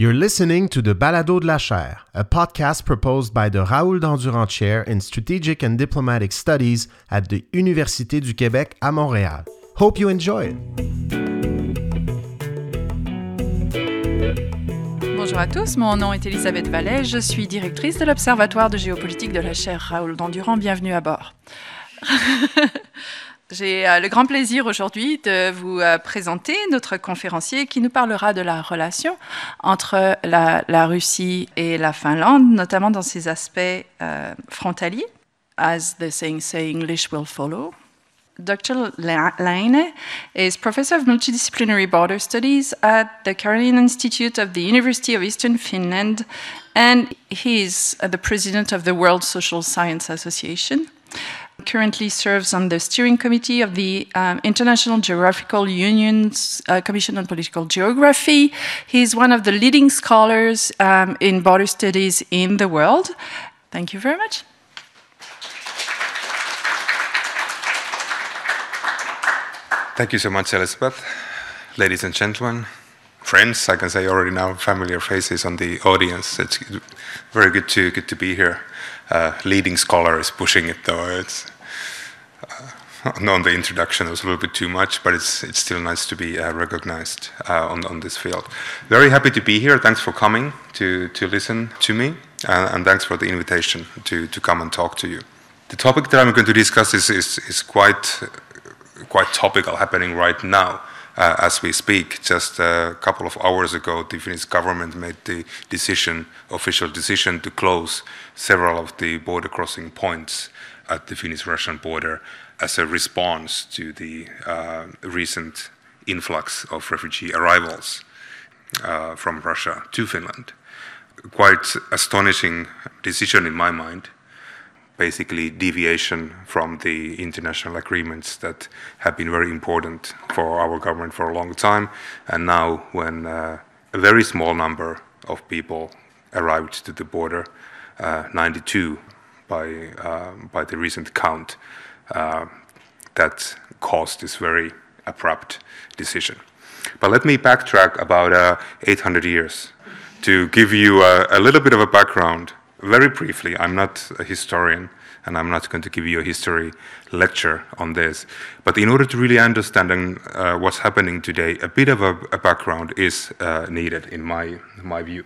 You're listening to the Balado de la Chaire, a podcast proposed by the Raoul Dandurand Chair in Strategic and Diplomatic Studies at the Université du Québec à Montréal. Hope you enjoy it. Bonjour à tous, mon nom est Elisabeth Vallet, je suis directrice de l'Observatoire de géopolitique de la chaire Raoul Dandurand. Bienvenue à bord. J'ai euh, le grand plaisir aujourd'hui de vous euh, présenter notre conférencier qui nous parlera de la relation entre la, Russie et la Finlande, notamment dans ses aspects euh, frontaliers. As the saying say, English will follow. Dr. Leine is professor of multidisciplinary border studies at the Carolina Institute of the University of Eastern Finland, and he is the president of the World Social Science Association. Currently serves on the steering committee of the um, International Geographical Union's uh, Commission on Political Geography. He's one of the leading scholars um, in border studies in the world. Thank you very much. Thank you so much, Elisabeth. Ladies and gentlemen, friends, I can say already now, familiar faces on the audience. It's very good to good to be here. Uh, leading scholar is pushing it though. It's uh, on the introduction it was a little bit too much, but it's it's still nice to be uh, recognized uh, on on this field. Very happy to be here. Thanks for coming to to listen to me, uh, and thanks for the invitation to to come and talk to you. The topic that I'm going to discuss is is, is quite quite topical, happening right now. Uh, as we speak. Just a couple of hours ago, the Finnish government made the decision, official decision, to close several of the border crossing points at the Finnish-Russian border as a response to the uh, recent influx of refugee arrivals uh, from Russia to Finland. Quite astonishing decision in my mind basically deviation from the international agreements that have been very important for our government for a long time. And now, when uh, a very small number of people arrived to the border, uh, 92 by uh, by the recent count, uh, that caused this very abrupt decision. But let me backtrack about uh, 800 years to give you a, a little bit of a background very briefly, I'm not a historian, and I'm not going to give you a history lecture on this. But in order to really understand uh, what's happening today, a bit of a, a background is uh, needed, in my, my view.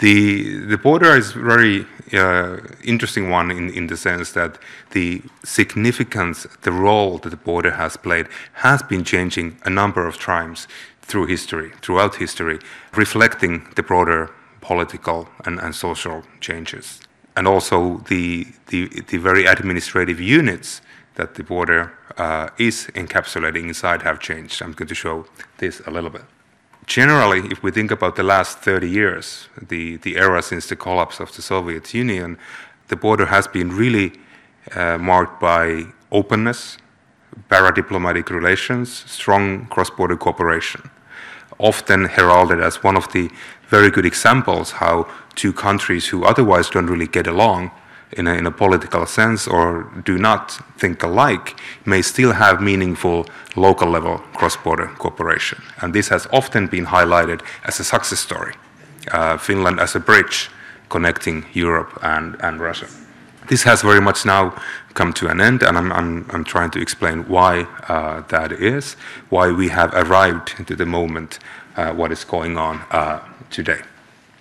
The, the border is very uh, interesting one in, in the sense that the significance, the role that the border has played, has been changing a number of times through history, throughout history, reflecting the broader political and, and social changes. And also the, the, the very administrative units that the border uh, is encapsulating inside have changed. I'm going to show this a little bit. Generally, if we think about the last 30 years, the, the era since the collapse of the Soviet Union, the border has been really uh, marked by openness, para-diplomatic relations, strong cross-border cooperation, often heralded as one of the very good examples how two countries who otherwise don't really get along in a, in a political sense or do not think alike may still have meaningful local level cross border cooperation. And this has often been highlighted as a success story. Uh, Finland as a bridge connecting Europe and, and Russia. This has very much now come to an end, and I'm, I'm, I'm trying to explain why uh, that is, why we have arrived to the moment, uh, what is going on uh, today.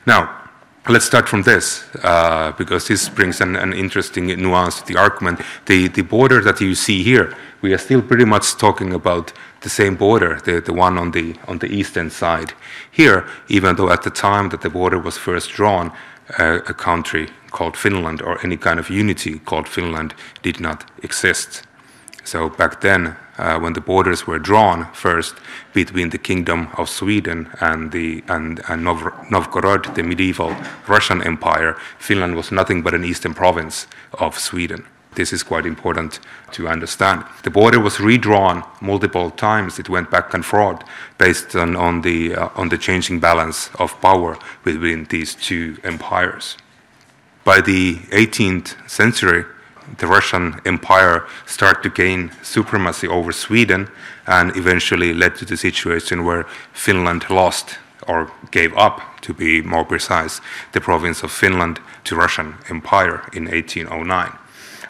Now, let's start from this, uh, because this brings an, an, interesting nuance to the argument. The, the border that you see here, we are still pretty much talking about the same border, the, the one on the, on the eastern side here, even though at the time that the border was first drawn, uh, a country called Finland or any kind of unity called Finland did not exist. So back then, uh, when the borders were drawn first between the Kingdom of Sweden and the and, and Nov- Novgorod, the medieval Russian Empire, Finland was nothing but an eastern province of Sweden. This is quite important to understand. The border was redrawn multiple times. It went back and forth based on, on the uh, on the changing balance of power between these two empires. By the 18th century, the Russian Empire started to gain supremacy over Sweden and eventually led to the situation where Finland lost or gave up, to be more precise, the province of Finland to Russian Empire in 1809.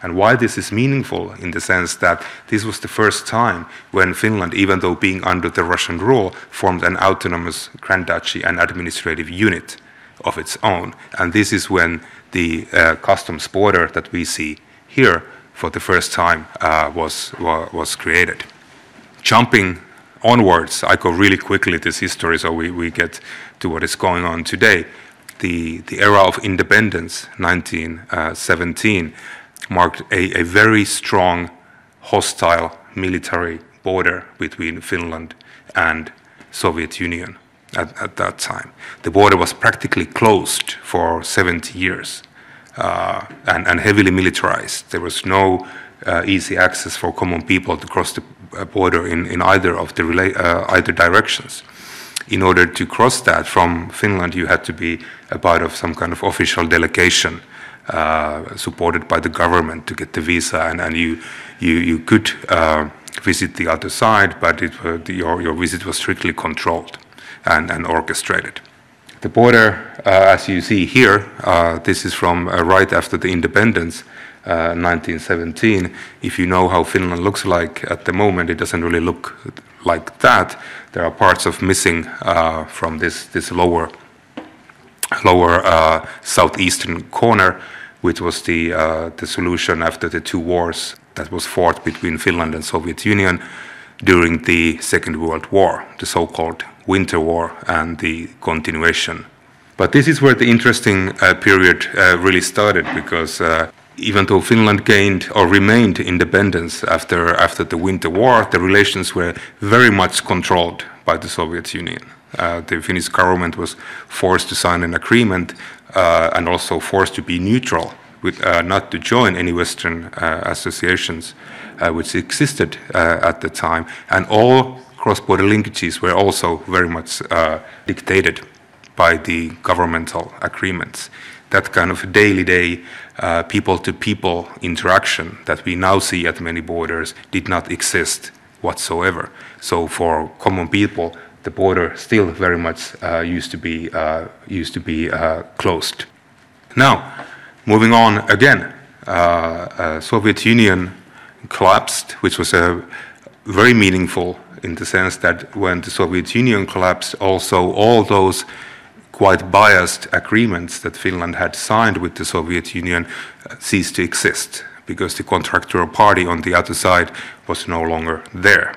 And why this is meaningful in the sense that this was the first time when Finland, even though being under the Russian rule, formed an autonomous Grand Duchy and administrative unit of its own. And this is when the uh, customs border that we see here for the first time uh, was, was created. Jumping onwards, I go really quickly this history so we, we get to what is going on today. The, the era of independence, 1917, marked a, a very strong hostile military border between Finland and Soviet Union at, at that time. The border was practically closed for 70 years uh, and, and heavily militarized. There was no uh, easy access for common people to cross the uh, border in, in either of the uh, either directions. In order to cross that from Finland, you had to be a part of some kind of official delegation uh, supported by the government to get the visa, and, and you, you, you could uh, visit the other side, but it, uh, the, your, your visit was strictly controlled and, and orchestrated. The border, uh, as you see here, uh, this is from right after the independence, 1917. If you know how Finland looks like at the moment, it doesn't really look like that. There are parts of missing from this, this lower lower southeastern corner, which was the, uh, the solution after the two wars that was fought between Finland and Soviet Union during the Second World War, the so-called Winter War and the continuation. But this is where the interesting uh, period uh, really started because uh, even though Finland gained or remained independence after, after the Winter War, the relations were very much controlled by the Soviet Union. Uh, the Finnish government was forced to sign an agreement and also forced to be neutral, with, uh, not to join any Western uh, associations uh, which existed uh, at the time. And all cross border linkages were also very much dictated by the governmental agreements. That kind of daily day, people to people interaction that we now see at many borders did not exist whatsoever. So, for common people, the border still very much uh, used to be uh, used to be uh, closed. Now, moving on again, Soviet Union collapsed, which was a very meaningful in the sense that when the Soviet Union collapsed, also all those quite biased agreements that Finland had signed with the Soviet Union ceased to exist because the contractual party on the other side was no longer there.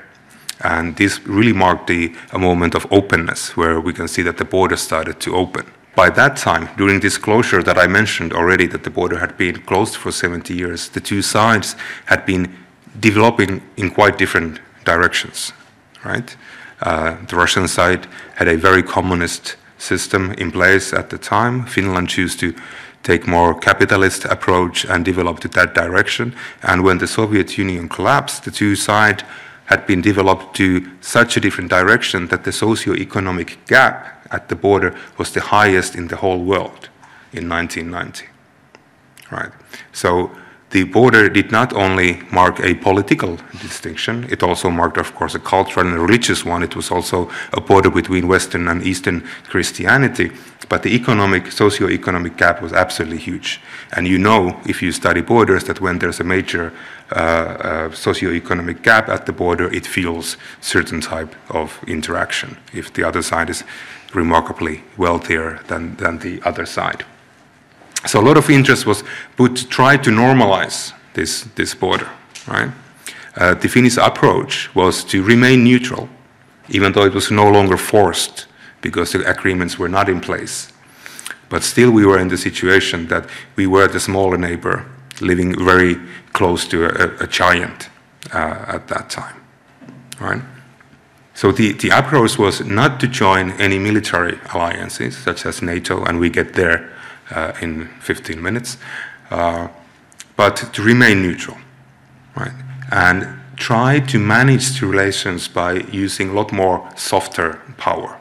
And this really marked the, a moment of openness where we can see that the border started to open. By that time, during this closure that I mentioned already, that the border had been closed for 70 years, the two sides had been developing in quite different directions, right? Uh, the Russian side had a very communist system in place at the time. Finland chose to take more capitalist approach and develop to that direction. And when the Soviet Union collapsed, the two sides had been developed to such a different direction that the socio-economic gap at the border was the highest in the whole world in 1990. Right. So the border did not only mark a political distinction, it also marked, of course, a cultural and religious one. It was also a border between Western and Eastern Christianity. But the economic, socio-economic gap was absolutely huge. And you know, if you study borders, that when there's a major uh, uh, socio-economic gap at the border, it fuels certain type of interaction. If the other side is remarkably wealthier than, than the other side. So a lot of interest was put to try to normalize this, this border, right? Uh, the Finnish approach was to remain neutral, even though it was no longer forced because the agreements were not in place. But still, we were in the situation that we were the smaller neighbor living very close to a, a giant uh, at that time. Right? So the, the approach was not to join any military alliances, such as NATO, and we get there in 15 minutes, uh, but to remain neutral, right? And try to manage the relations by using a lot more softer power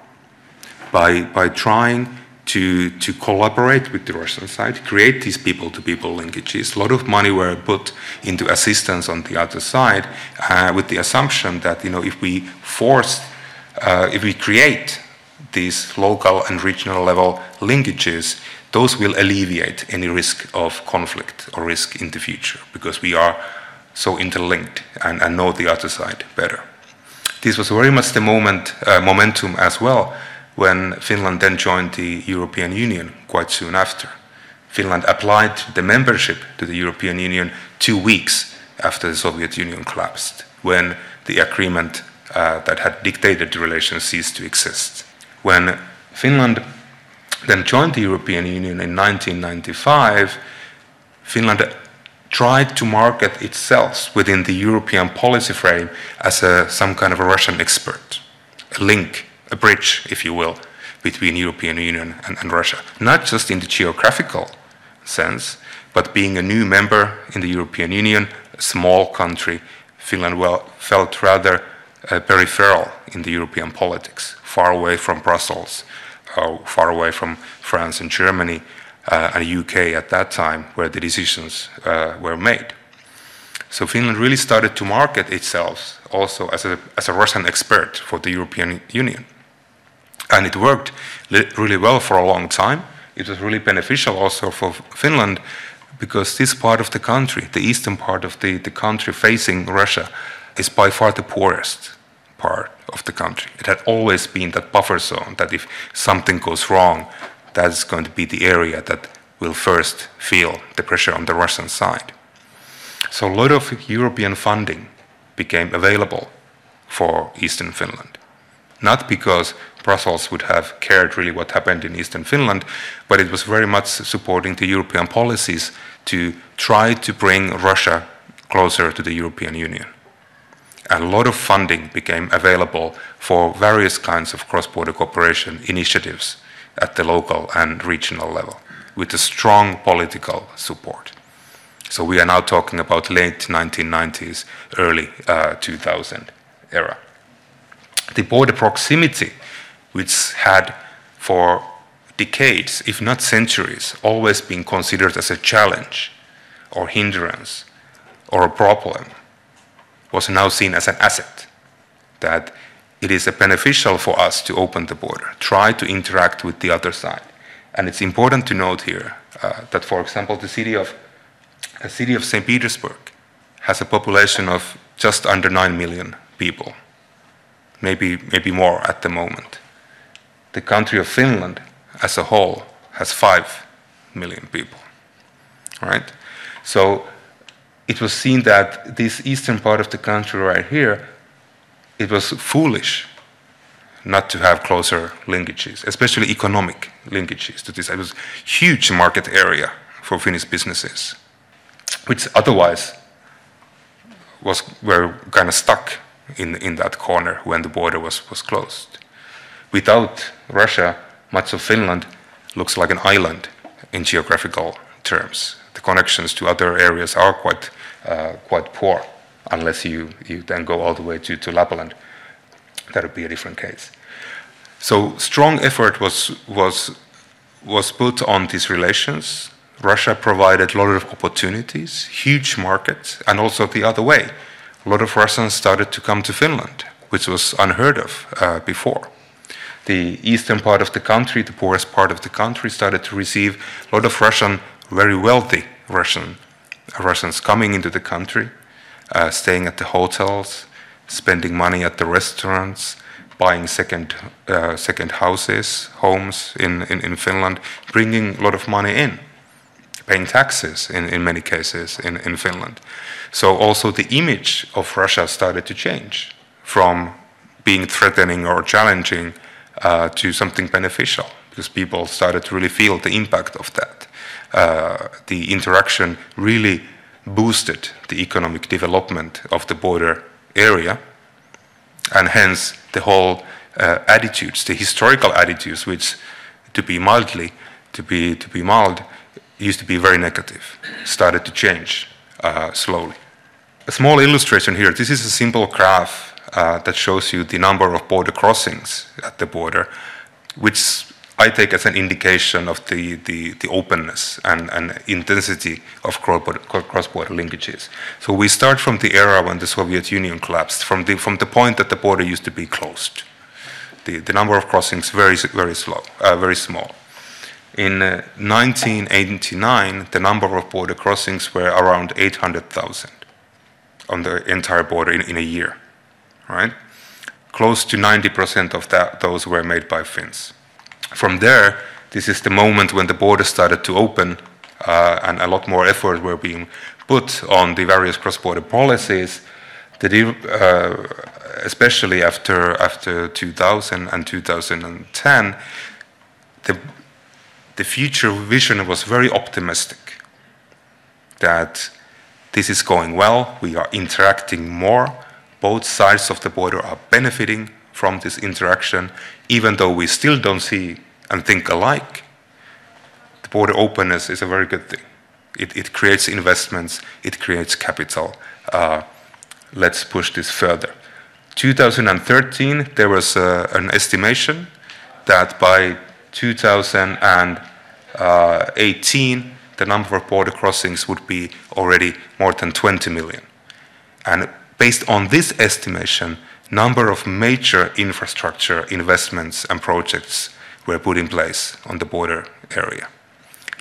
by, by trying to, to collaborate with the Russian side, create these people to people linkages. A lot of money were put into assistance on the other side uh, with the assumption that you know, if we force, uh, if we create these local and regional level linkages, those will alleviate any risk of conflict or risk in the future because we are so interlinked and, and know the other side better. This was very much the moment, uh, momentum as well when Finland then joined the European Union quite soon after. Finland applied the membership to the European Union two weeks after the Soviet Union collapsed, when the agreement uh, that had dictated the relations ceased to exist. When Finland then joined the European Union in 1995, Finland tried to market itself within the European policy frame as a, some kind of a Russian expert, a link, a bridge, if you will, between European Union and, and Russia. Not just in the geographical sense, but being a new member in the European Union, a small country, Finland well, felt rather uh, peripheral in the European politics, far away from Brussels, uh, far away from France and Germany uh, and UK at that time, where the decisions uh, were made. So Finland really started to market itself also as a, as a Russian expert for the European Union. And it worked really well for a long time. It was really beneficial also for Finland because this part of the country, the eastern part of the, the country facing Russia, is by far the poorest part of the country. It had always been that buffer zone that if something goes wrong, that's going to be the area that will first feel the pressure on the Russian side. So a lot of European funding became available for Eastern Finland. Not because Brussels would have cared really what happened in Eastern Finland, but it was very much supporting the European policies to try to bring Russia closer to the European Union. A lot of funding became available for various kinds of cross border cooperation initiatives at the local and regional level with a strong political support. So we are now talking about late 1990s, early uh, 2000 era. The border proximity, which had for decades, if not centuries, always been considered as a challenge or hindrance or a problem, was now seen as an asset. That it is beneficial for us to open the border, try to interact with the other side. And it's important to note here uh, that, for example, the city of, the city of St. Petersburg has a population of just under 9 million people, maybe, maybe more at the moment. The country of Finland as a whole has 5 million people, right? So it was seen that this eastern part of the country right here it was foolish not to have closer linkages, especially economic linkages to this. It was huge market area for Finnish businesses, which otherwise was were kind of stuck in, in that corner when the border was, was closed. Without Russia, much of Finland looks like an island in geographical terms. The connections to other areas are quite, quite poor unless you, you then go all the way to, to Lapland. That would be a different case. So strong effort was, was, was put on these relations. Russia provided a lot of opportunities, huge markets, and also the other way. A lot of Russians started to come to Finland, which was unheard of uh, before. The eastern part of the country, the poorest part of the country, started to receive a lot of Russian, very wealthy Russian Russians coming into the country uh, staying at the hotels, spending money at the restaurants, buying second, uh, second houses, homes in, in, in, Finland, bringing a lot of money in, paying taxes in, in many cases in, in Finland. So also the image of Russia started to change from being threatening or challenging uh, to something beneficial because people started to really feel the impact of that. Uh, the interaction really boosted the economic development of the border area, and hence the whole uh, attitudes, the historical attitudes, which, to be mildly, to be to be mild, used to be very negative, started to change uh, slowly. A small illustration here. This is a simple graph uh, that shows you the number of border crossings at the border, which I take as an indication of the, the, the openness and, and intensity of cross-border linkages. So we start from the era when the Soviet Union collapsed, from the, from the point that the border used to be closed. The, the number of crossings very, very slow, uh, very small. In uh, 1989, the number of border crossings were around 800,000 on the entire border in, in a year, right? Close to 90% of that, those were made by Finns. From there, this is the moment when the border started to open uh, and a lot more effort were being put on the various cross-border policies. Uh, especially after after 2000 and 2010, the the future vision was very optimistic. That this is going well, we are interacting more, both sides of the border are benefiting from this interaction, even though we still don't see and think alike. The border openness is a very good thing. It, it creates investments, it creates capital. Uh, let's push this further. 2013, there was uh, an estimation that by 2018, the number of border crossings would be already more than 20 million. And based on this estimation, number of major infrastructure investments and projects were put in place on the border area.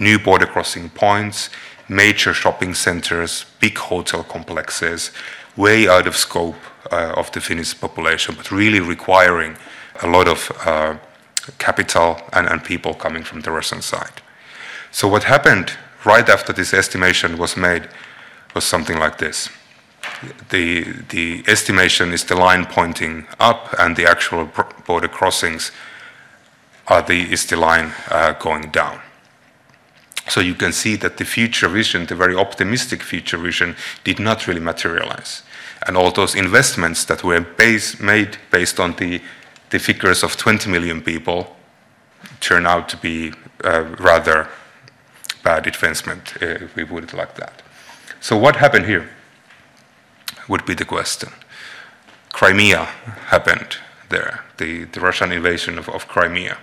New border crossing points, major shopping centers, big hotel complexes, way out of scope uh, of the Finnish population, but really requiring a lot of uh, capital and, and people coming from the Russian side. So what happened right after this estimation was made was something like this. The, the estimation is the line pointing up, and the actual border crossings are the, is the line uh, going down. So you can see that the future vision, the very optimistic future vision, did not really materialize. And all those investments that were base, made based on the, the figures of 20 million people turn out to be uh, rather bad investment, uh, if we put it like that. So what happened here would be the question. Crimea happened there, the, the Russian invasion of, of Crimea.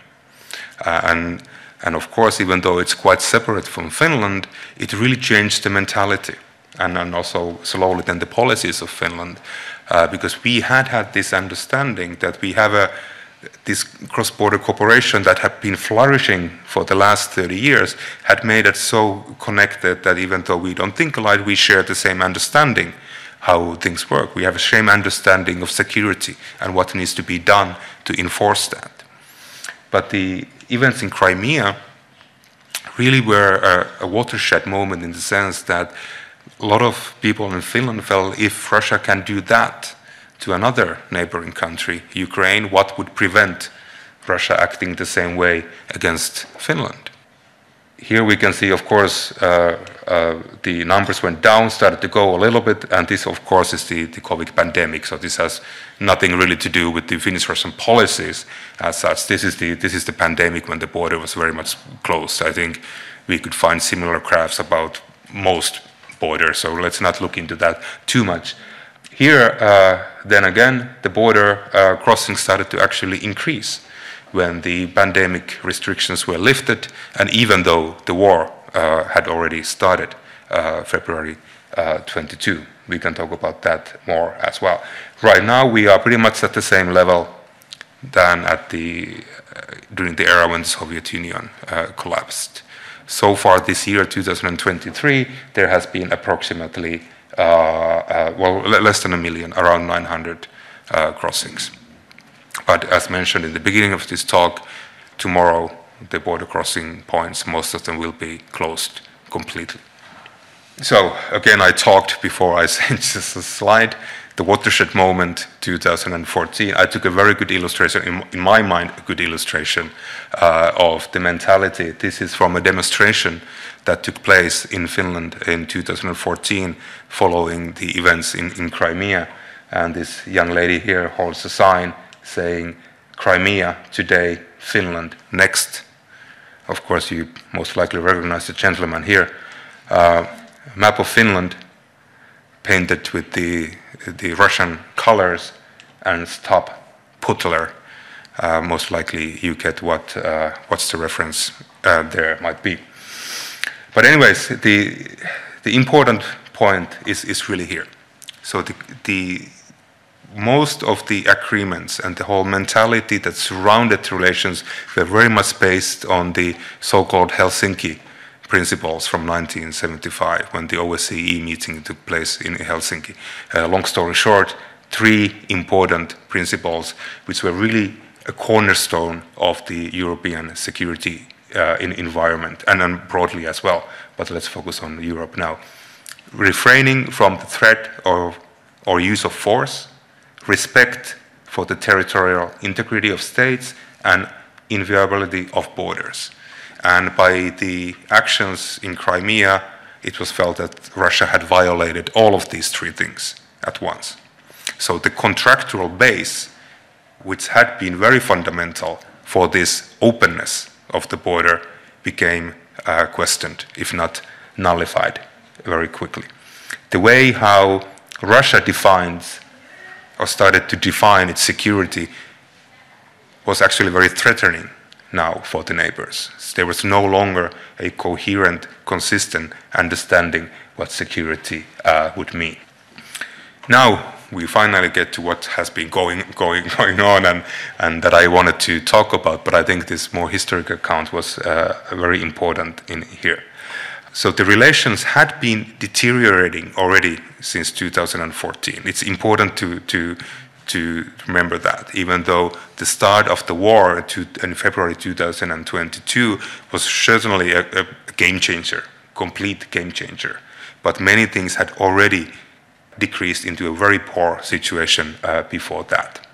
Uh, and, and of course, even though it's quite separate from Finland, it really changed the mentality and, and also slowly then the policies of Finland, uh, because we had had this understanding that we have a this cross-border cooperation that had been flourishing for the last 30 years had made us so connected that even though we don't think alike, we share the same understanding how things work. We have a same understanding of security and what needs to be done to enforce that. But the events in Crimea really were a, a watershed moment in the sense that a lot of people in Finland felt if Russia can do that to another neighboring country, Ukraine, what would prevent Russia acting the same way against Finland? Here we can see, of course, uh, uh, the numbers went down, started to go a little bit, and this, of course, is the, the COVID pandemic. So this has nothing really to do with the Finnish-Russian policies as such. This is the this is the pandemic when the border was very much closed. I think we could find similar graphs about most borders. So let's not look into that too much. Here, uh, then again, the border uh, crossing started to actually increase when the pandemic restrictions were lifted, and even though the war uh, had already started uh, February uh, 22. We can talk about that more as well. Right now, we are pretty much at the same level than at the uh, during the era when the Soviet Union collapsed. So far this year, 2023, there has been approximately uh, uh, well, less than a million, around 900 uh, crossings. But as mentioned in the beginning of this talk, tomorrow the border crossing points, most of them will be closed completely. So again, I talked before I sent this slide, the watershed moment 2014. I took a very good illustration, in, in my mind, a good illustration uh, of the mentality. This is from a demonstration that took place in Finland in 2014 following the events in, in Crimea. And this young lady here holds a sign saying, Crimea today, Finland next. Of course, you most likely recognize the gentleman here. Uh, map of Finland painted with the, the Russian colors and stop Putler. Uh, most likely you get what, uh, what's the reference uh, there might be. But anyways, the, the important point is, is really here. So the, the, most of the agreements and the whole mentality that surrounded relations were very much based on the so-called Helsinki principles from 1975 when the OSCE meeting took place in Helsinki. Uh, long story short, three important principles which were really a cornerstone of the European security uh, in environment and then broadly as well. But let's focus on Europe now. Refraining from the threat or, or use of force, respect for the territorial integrity of states, and inviolability of borders. And by the actions in Crimea, it was felt that Russia had violated all of these three things at once. So the contractual base, which had been very fundamental for this openness of the border, became uh, questioned, if not nullified, very quickly. The way how Russia defines or started to define its security was actually very threatening now for the neighbors. There was no longer a coherent, consistent understanding what security uh, would mean. Now we finally get to what has been going, going, going on and, and that I wanted to talk about, but I think this more historical account was uh, very important in here. So the relations had been deteriorating already since 2014. It's important to, to, to remember that, even though the start of the war in February 2022 was certainly a, a game changer, complete game changer. But many things had already decreased into a very poor situation uh, before that.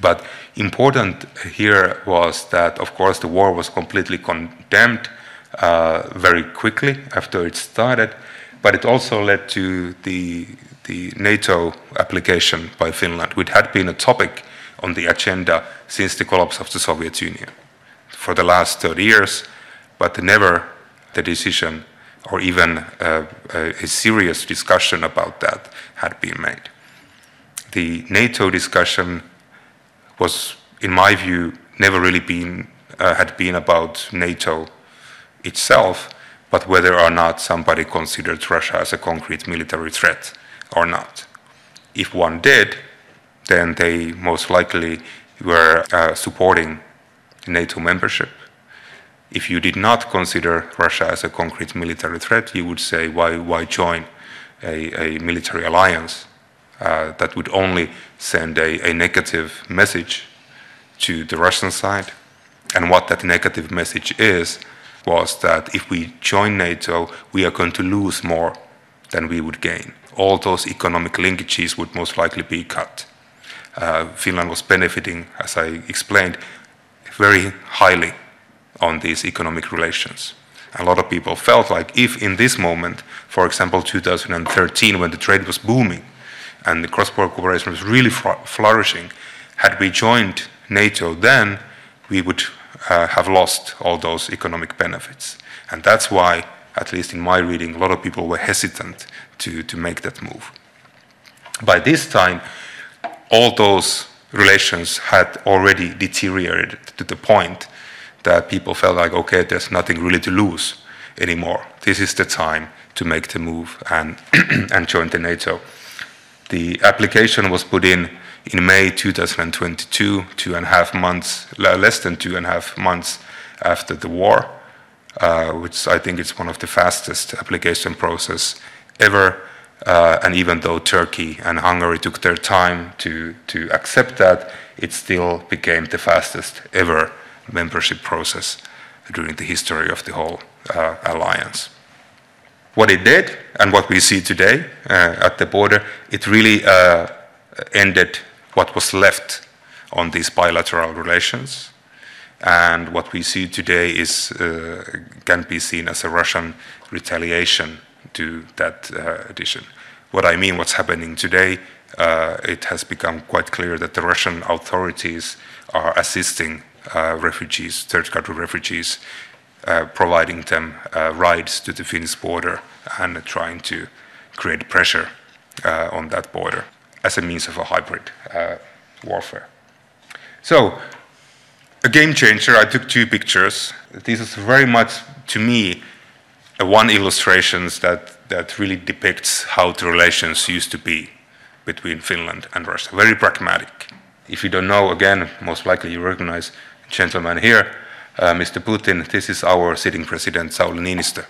But important here was that, of course, the war was completely condemned uh, very quickly after it started, but it also led to the the NATO application by Finland, which had been a topic on the agenda since the collapse of the Soviet Union for the last 30 years, but never the decision or even a, a serious discussion about that had been made. The NATO discussion was, in my view, never really been, uh, had been about NATO itself, but whether or not somebody considered Russia as a concrete military threat or not. If one did, then they most likely were uh, supporting NATO membership. If you did not consider Russia as a concrete military threat, you would say, why, why join a, a military alliance uh, that would only send a, a negative message to the Russian side? And what that negative message is was that if we join NATO, we are going to lose more than we would gain all those economic linkages would most likely be cut. Uh, Finland was benefiting, as I explained, very highly on these economic relations. A lot of people felt like if in this moment, for example, 2013, when the trade was booming and the cross-border cooperation was really flourishing, had we joined NATO then, we would uh, have lost all those economic benefits. And that's why at least in my reading, a lot of people were hesitant to, to make that move. By this time, all those relations had already deteriorated to the point that people felt like, okay, there's nothing really to lose anymore. This is the time to make the move and, and join the NATO. The application was put in in May 2022, two and a half months, less than two and a half months after the war uh, which I think is one of the fastest application process ever. Uh, and even though Turkey and Hungary took their time to, to accept that, it still became the fastest ever membership process during the history of the whole uh, alliance. What it did, and what we see today uh, at the border, it really uh, ended what was left on these bilateral relations. And what we see today is uh, can be seen as a Russian retaliation to that uh, addition. What I mean, what's happening today, uh, it has become quite clear that the Russian authorities are assisting uh, refugees, third country refugees, uh, providing them uh, rides to the Finnish border and trying to create pressure on that border as a means of a hybrid warfare. So, a game changer. I took two pictures. This is very much, to me, one illustration that, that really depicts how the relations used to be between Finland and Russia. Very pragmatic. If you don't know, again, most likely you recognize gentleman here, uh, Mr. Putin. This is our sitting president, Sauli Niinistö.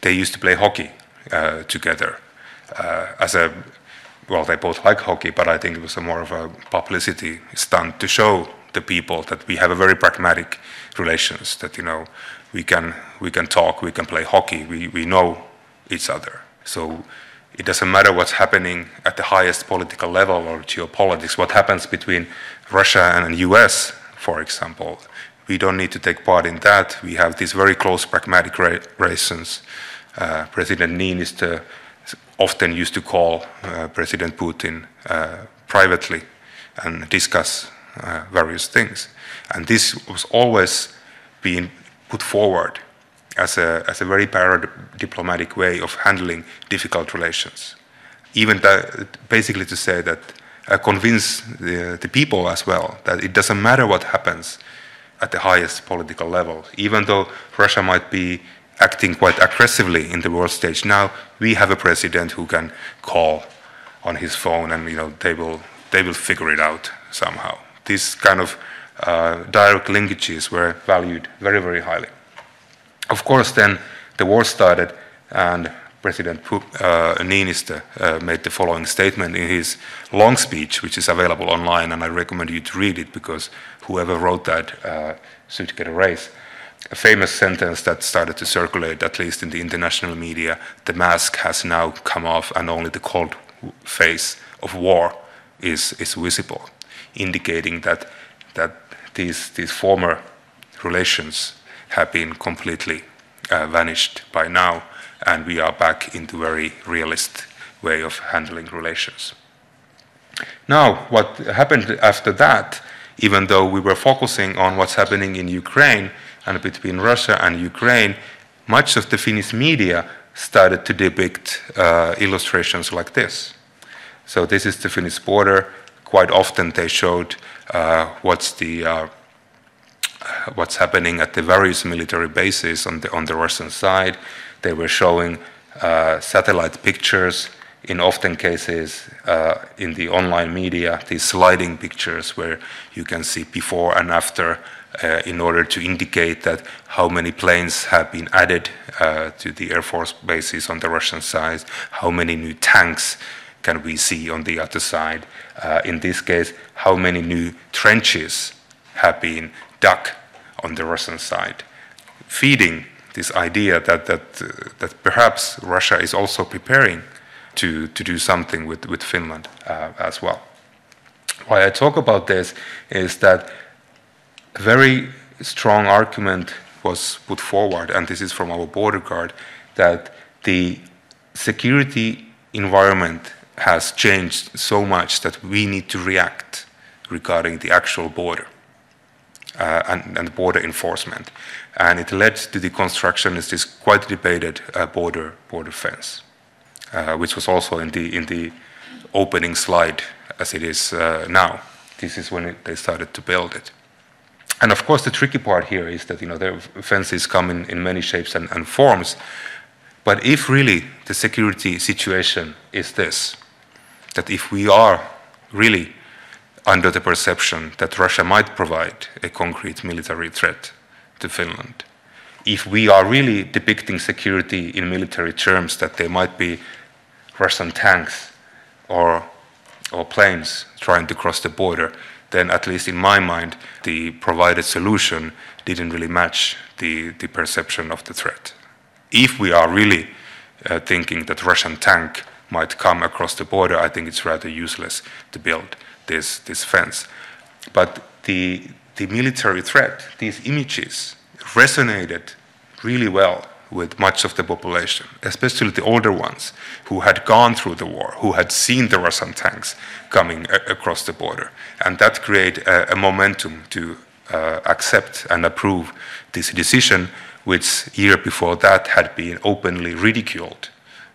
They used to play hockey uh, together uh, as a well, they both like hockey, but I think it was more of a publicity stunt to show the people that we have a very pragmatic relations. That you know, we can we can talk, we can play hockey, we we know each other. So it doesn't matter what's happening at the highest political level or geopolitics. What happens between Russia and the U.S., for example, we don't need to take part in that. We have these very close pragmatic relations. Uh, President Niinistö often used to call uh, President Putin uh, privately and discuss uh, various things. And this was always being put forward as a, as a very diplomatic way of handling difficult relations. Even that, basically to say that uh, convince the, the people as well that it doesn't matter what happens at the highest political level, even though Russia might be acting quite aggressively in the world stage. Now we have a president who can call on his phone, and you know they will they will figure it out somehow. These kind of uh, direct linkages were valued very very highly. Of course, then the war started, and President uh, Niinistö uh, made the following statement in his long speech, which is available online, and I recommend you to read it because whoever wrote that uh, should get a raise a famous sentence that started to circulate, at least in the international media the mask has now come off, and only the cold face of war is, is visible, indicating that, that these, these former relations have been completely uh, vanished by now, and we are back into very realist way of handling relations. Now, what happened after that, even though we were focusing on what's happening in Ukraine, and between Russia and Ukraine, much of the Finnish media started to depict uh, illustrations like this. So this is the Finnish border. Quite often they showed uh, what's the uh, what's happening at the various military bases on the on the Russian side. They were showing uh, satellite pictures. In often cases, uh, in the online media, these sliding pictures where you can see before and after uh, in order to indicate that how many planes have been added uh, to the air force bases on the Russian side, how many new tanks can we see on the other side. Uh, in this case, how many new trenches have been dug on the Russian side, feeding this idea that that uh, that perhaps Russia is also preparing to to do something with with Finland uh, as well. Why I talk about this is that very strong argument was put forward, and this is from our border guard, that the security environment has changed so much that we need to react regarding the actual border uh, and, and, border enforcement. And it led to the construction of this quite debated uh, border border fence, uh, which was also in the in the opening slide as it is uh, now. This is when it, they started to build it. And of course, the tricky part here is that you know the fences come in, in many shapes and, and forms. But if really the security situation is this, that if we are really under the perception that Russia might provide a concrete military threat to Finland, if we are really depicting security in military terms, that there might be Russian tanks or, or planes trying to cross the border, then at least in my mind, the provided solution didn't really match the, the perception of the threat. If we are really uh, thinking that Russian tank might come across the border, I think it's rather useless to build this, this fence. But the, the military threat, these images, resonated really well with much of the population, especially the older ones who had gone through the war, who had seen the Russian tanks coming across the border. And that created a, a momentum to uh, accept and approve this decision, which year before that had been openly ridiculed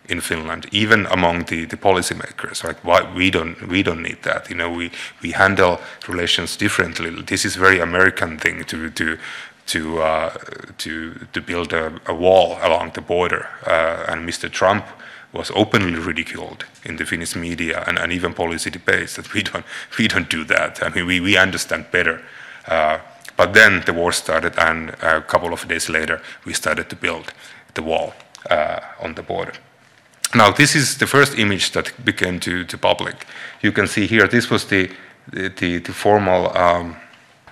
in Finland, even among the, the policymakers. Like, why we don't we don't need that. You know, we, we handle relations differently. This is very American thing to to to uh, to to build a, a, wall along the border, uh, and Mr. Trump was openly ridiculed in the Finnish media and, and even policy debates that we don't we don't do that. I mean, we we understand better. Uh, but then the war started, and a couple of days later, we started to build the wall uh, on the border. Now, this is the first image that became to, to public. You can see here, this was the, the, the formal, um,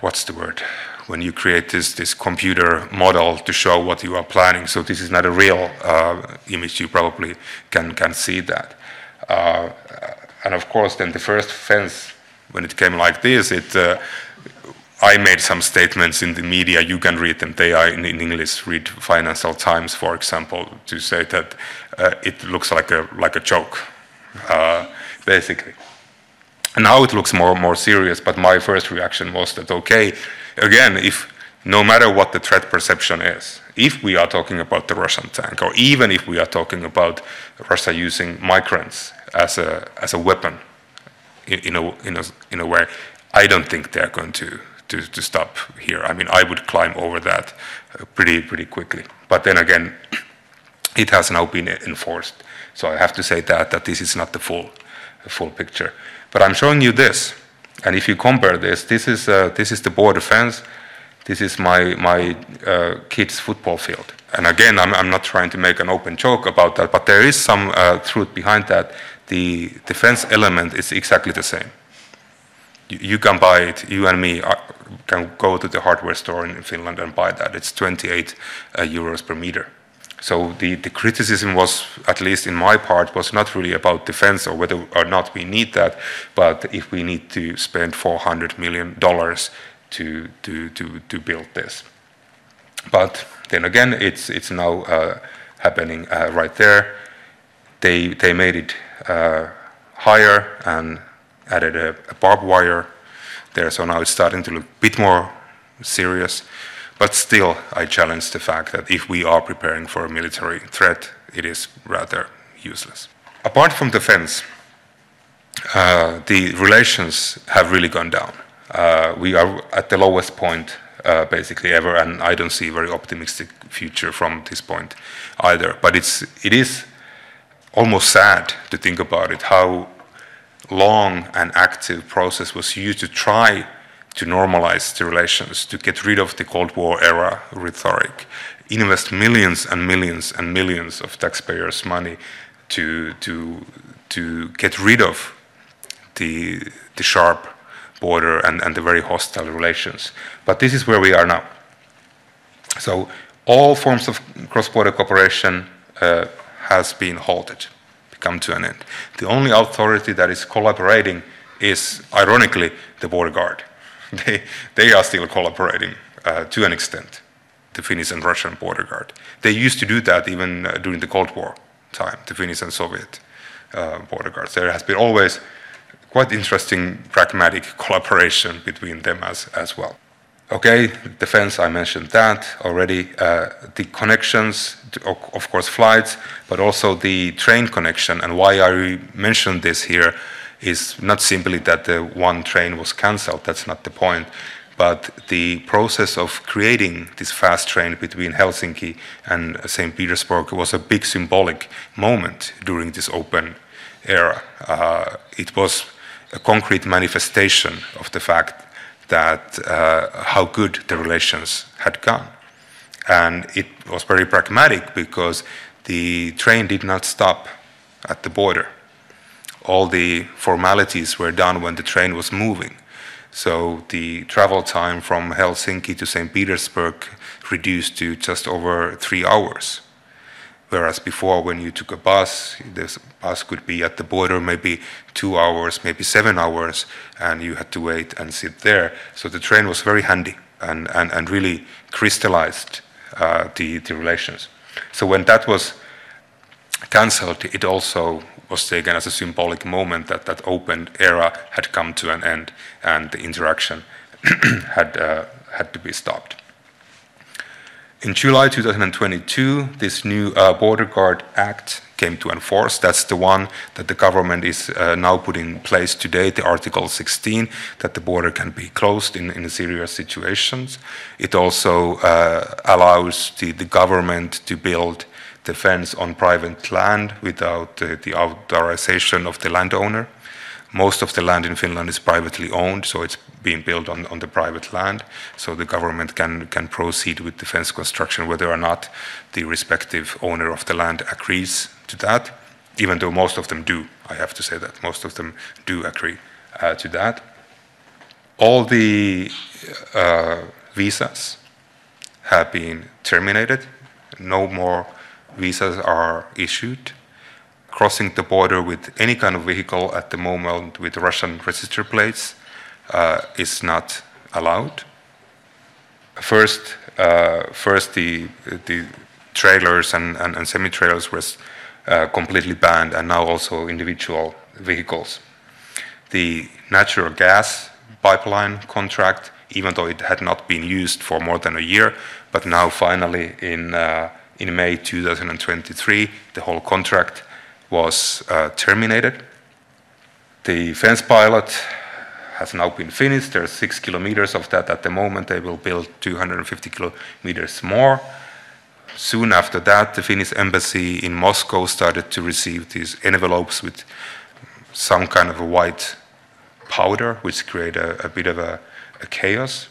what's the word? When you create this, this computer model to show what you are planning. So this is not a real uh, image, you probably can, can see that. Uh, and of course, then the first fence, when it came like this, it, uh, I made some statements in the media. You can read them. They are in, in English. Read Financial Times, for example, to say that uh, it looks like a like a joke, uh, basically. Now it looks more more serious. But my first reaction was that okay, again, if no matter what the threat perception is, if we are talking about the Russian tank, or even if we are talking about Russia using migrants as a as a weapon, in, a in a in a way, I don't think they are going to to, to stop here. I mean, I would climb over that pretty, pretty quickly. But then again, it has now been enforced. So I have to say that, that this is not the full, full picture. But I'm showing you this. And if you compare this, this is, uh, this is the border fence. This is my, my uh, kids' football field. And again, I'm, I'm not trying to make an open joke about that, but there is some uh, truth behind that. The defense element is exactly the same you you can buy it. You and me uh, can go to the hardware store in Finland and buy that. It's 28 uh, euros per meter. So the, the criticism was, at least in my part, was not really about defense or whether or not we need that, but if we need to spend 400 million dollars to, to, to, to build this. But then again, it's, it's now uh, happening uh, right there. They, they made it uh, higher and added a, a barbed wire there, so now it's starting to look a bit more serious. But still, I challenge the fact that if we are preparing for a military threat, it is rather useless. Apart from defense, uh, the relations have really gone down. Uh, we are at the lowest point, uh, basically ever, and I don't see a very optimistic future from this point either. But it's it is almost sad to think about it how long and active process was used to try to normalize the relations, to get rid of the Cold War era rhetoric, invest millions and millions and millions of taxpayers' money to, to, to get rid of the, the sharp border and, and the very hostile relations. But this is where we are now. So all forms of cross-border cooperation uh, has been halted come to an end. The only authority that is collaborating is, ironically, the border guard. They, they are still collaborating uh, to an extent, the Finnish and Russian border guard. They used to do that even uh, during the Cold War time, the Finnish and Soviet uh, border guards. There has been always quite interesting pragmatic collaboration between them as, as well. Okay, defense, I mentioned that already. Uh, the connections, of course, flights, but also the train connection. And why I mentioned this here is not simply that the one train was cancelled, that's not the point. But the process of creating this fast train between Helsinki and St. Petersburg was a big symbolic moment during this open era. Uh, it was a concrete manifestation of the fact that uh, how good the relations had gone. And it was very pragmatic because the train did not stop at the border. All the formalities were done when the train was moving. So the travel time from Helsinki to St. Petersburg reduced to just over three hours. Whereas before, when you took a bus, this bus could be at the border maybe two hours, maybe seven hours, and you had to wait and sit there. So the train was very handy and, and, and really crystallized uh, the, the relations. So when that was cancelled, it also was taken as a symbolic moment that that open era had come to an end and the interaction had, uh, had to be stopped. In July 2022, this new uh, Border Guard Act came to enforce. That's the one that the government is uh, now putting in place today, the Article 16, that the border can be closed in, in serious situations. It also uh, allows the, the government to build defense on private land without uh, the authorization of the landowner. Most of the land in Finland is privately owned, so it's being built on, on the private land. So the government can, can proceed with defense construction whether or not the respective owner of the land agrees to that, even though most of them do. I have to say that most of them do agree uh, to that. All the uh, visas have been terminated. No more visas are issued crossing the border with any kind of vehicle at the moment with Russian register plates uh, is not allowed. First, uh, first the, the trailers and, and, and semi-trailers were uh, completely banned, and now also individual vehicles. The natural gas pipeline contract, even though it had not been used for more than a year, but now finally in, uh, in May 2023, the whole contract was uh, terminated. The fence pilot has now been finished. There are six kilometers of that at the moment. They will build 250 kilometers more. Soon after that, the Finnish embassy in Moscow started to receive these envelopes with some kind of a white powder, which created a, bit of a chaos.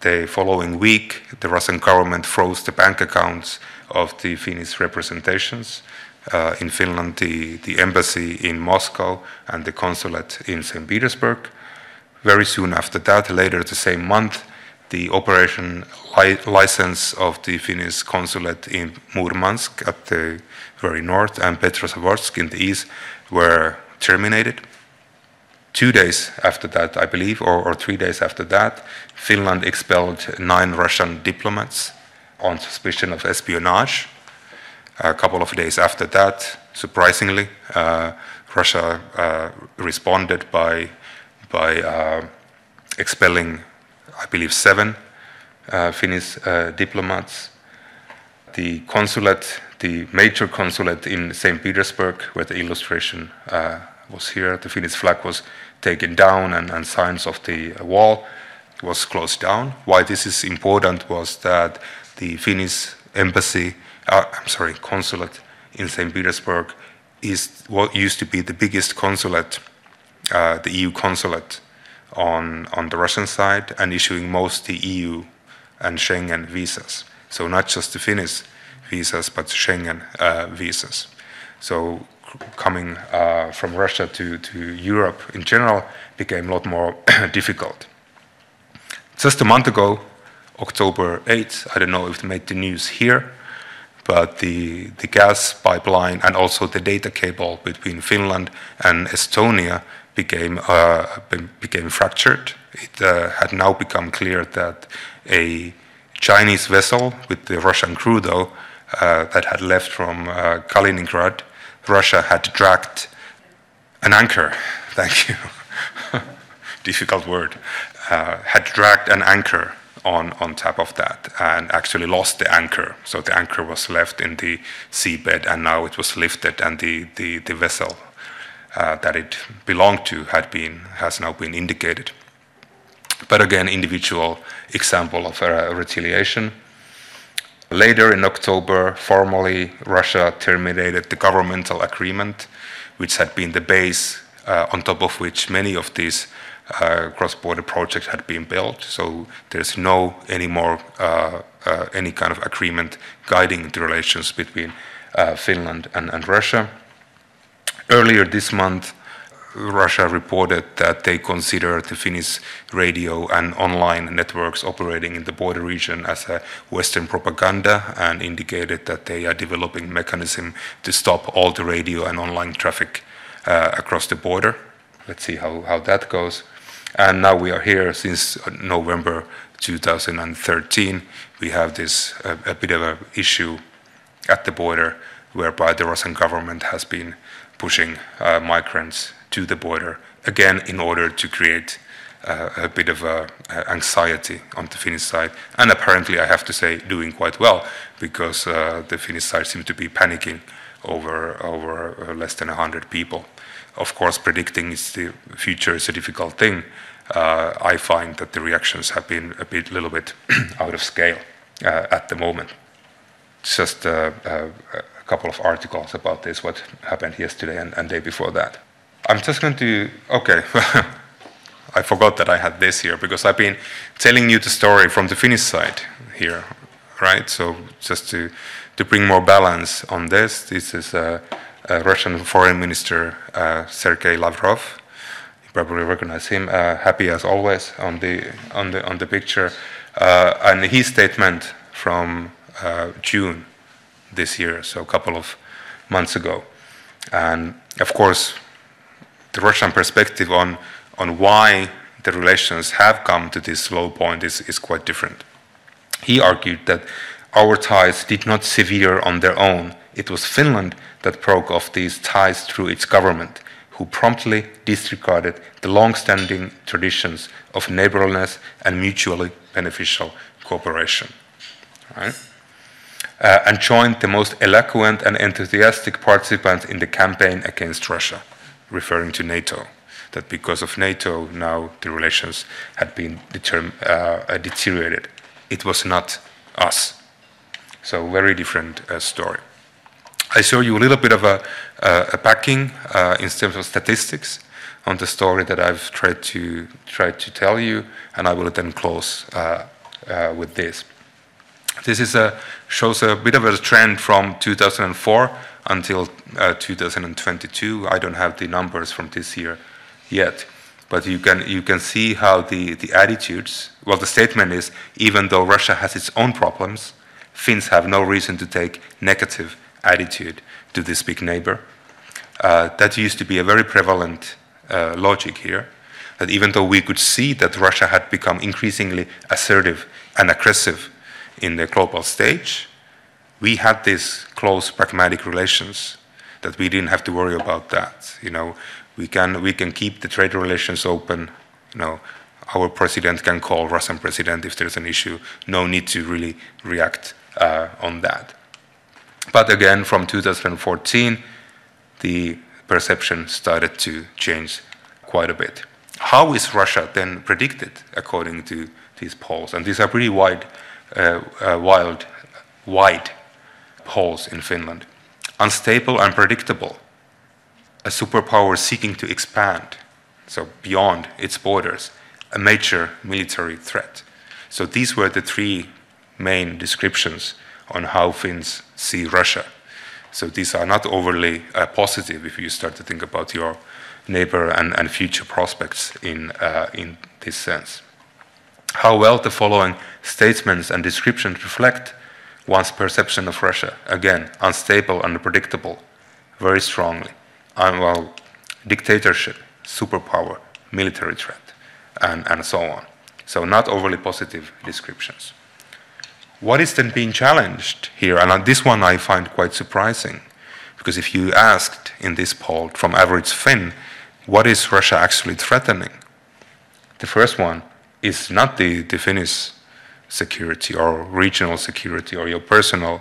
The following week, the Russian government froze the bank accounts of the Finnish representations uh, in Finland, the, the embassy in Moscow and the consulate in St. Petersburg. Very soon after that, later the same month, the operation li- license of the Finnish consulate in Murmansk at the very north and Petrozavodsk in the east were terminated. Two days after that, I believe, or, or three days after that, Finland expelled nine Russian diplomats on suspicion of espionage. A couple of days after that, surprisingly, uh, Russia uh, responded by, by uh, expelling, I believe, seven uh, Finnish uh, diplomats. The consulate, the major consulate in St. Petersburg, where the illustration uh, was here, the Finnish flag was taken down and, and signs of the wall was closed down. Why this is important was that the Finnish embassy uh, I'm sorry, consulate in St. Petersburg is what used to be the biggest consulate, uh, the EU consulate on, on the Russian side, and issuing most the EU and Schengen visas. So not just the Finnish visas, but Schengen uh, visas. So coming uh, from Russia to, to Europe in general became a lot more difficult. Just a month ago, October 8th, I don't know if it made the news here, but the, the gas pipeline and also the data cable between Finland and Estonia became, uh, became fractured. It uh, had now become clear that a Chinese vessel with the Russian crew, though, uh, that had left from uh, Kaliningrad, Russia had dragged an anchor. Thank you. Difficult word. Uh, had dragged an anchor on, on top of that and actually lost the anchor. So the anchor was left in the seabed and now it was lifted and the, the, the vessel uh, that it belonged to had been, has now been indicated. But again, individual example of a retaliation. Later in October, formally, Russia terminated the governmental agreement, which had been the base uh, on top of which many of these uh, cross-border projects had been built. So there's no anymore uh, uh, any kind of agreement guiding the relations between uh, Finland and, and Russia. Earlier this month, Russia reported that they consider the Finnish radio and online networks operating in the border region as a Western propaganda and indicated that they are developing mechanism to stop all the radio and online traffic uh, across the border. Let's see how, how that goes. And now we are here since November 2013. We have this uh, a bit of an issue at the border whereby the Russian government has been pushing uh, migrants to the border again in order to create uh, a bit of uh, anxiety on the Finnish side. And apparently, I have to say, doing quite well because uh, the Finnish side seems to be panicking over, over uh, less than 100 people. Of course, predicting is the future is a difficult thing. Uh, I find that the reactions have been a bit, little bit out of scale at the moment. Just a couple of articles about this, what happened yesterday and, and day before that. I'm just going to, okay. I forgot that I had this here because I've been telling you the story from the Finnish side here, right? So just to to bring more balance on this, this is uh, Russian Foreign Minister uh, Sergei Lavrov. You probably recognize him. Uh, happy as always on the on the on the picture, uh, and his statement from uh, June this year, so a couple of months ago, and of course, the Russian perspective on on why the relations have come to this low point is, is quite different. He argued that our ties did not sever on their own. It was Finland that broke off these ties through its government, who promptly disregarded the long standing traditions of neighborliness and mutually beneficial cooperation. Right? Uh, and joined the most eloquent and enthusiastic participants in the campaign against Russia, referring to NATO that because of NATO, now the relations had been uh, deteriorated. It was not us. So, very different uh, story. I show you a little bit of a, uh, a packing uh, in terms of statistics on the story that I've tried to try to tell you, and I will then close uh, uh, with this. This is a, shows a bit of a trend from 2004 until 2022. I don't have the numbers from this year yet. But you can, you can see how the, the attitudes, well, the statement is even though Russia has its own problems, Finns have no reason to take negative attitude to this big neighbor. Uh, that used to be a very prevalent uh, logic here. That even though we could see that Russia had become increasingly assertive and aggressive in the global stage, we had these close pragmatic relations that we didn't have to worry about that. You know, we can we can keep the trade relations open. You know, our president can call Russian president if there's an issue. No need to really react uh, on that. But again, from 2014, the perception started to change quite a bit. How is Russia then predicted according to these polls? And these are pretty wide, wild, wide polls in Finland. Unstable, unpredictable, a superpower seeking to expand, so beyond its borders, a major military threat. So these were the three main descriptions on how Finns see Russia. So these are not overly uh, positive if you start to think about your neighbor and, and future prospects in, uh, in this sense. How well the following statements and descriptions reflect one's perception of Russia. Again, unstable, unpredictable, very strongly um, well, dictatorship, superpower, military threat, and, and so on. So, not overly positive descriptions. What is then being challenged here? And uh, this one I find quite surprising, because if you asked in this poll from average Finn, what is Russia actually threatening? The first one is not the, the Finnish security or regional security or your personal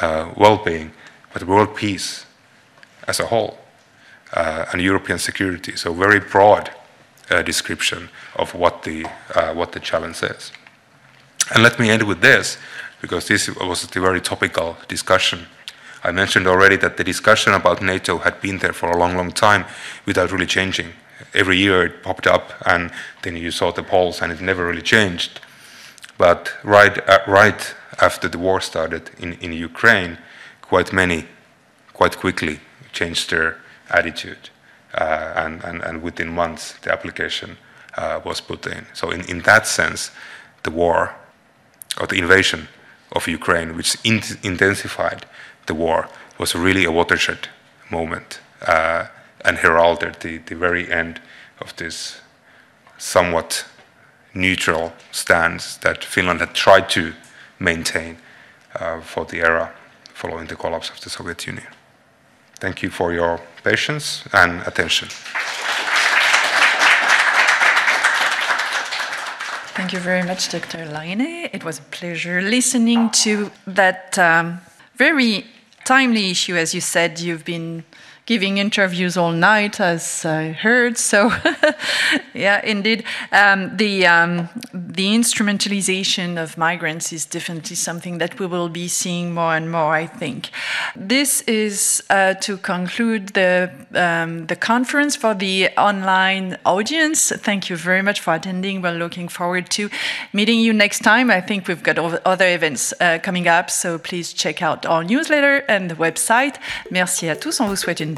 uh, well being, but world peace as a whole uh, and European security. So very broad uh, description of what the uh, what the challenge is. And let me end with this, because this was a very topical discussion. I mentioned already that the discussion about NATO had been there for a long, long time without really changing. Every year it popped up, and then you saw the polls, and it never really changed. But right, uh, right after the war started in, in Ukraine, quite many, quite quickly, changed their attitude. Uh, and, and, and within months, the application uh, was put in. So, in, in that sense, the war or the invasion of Ukraine, which in- intensified the war, was really a watershed moment uh, and heralded the, the very end of this somewhat neutral stance that Finland had tried to maintain uh, for the era following the collapse of the Soviet Union. Thank you for your patience and attention. Thank you very much, Dr. Laine. It was a pleasure listening to that um, very timely issue. As you said, you've been giving interviews all night, as I heard. So, yeah, indeed, um, the um, the instrumentalization of migrants is definitely something that we will be seeing more and more. I think this is uh, to conclude the um, the conference for the online audience. Thank you very much for attending. We're looking forward to meeting you next time. I think we've got other events uh, coming up, so please check out our newsletter and the website. Merci à tous. On vous souhaite une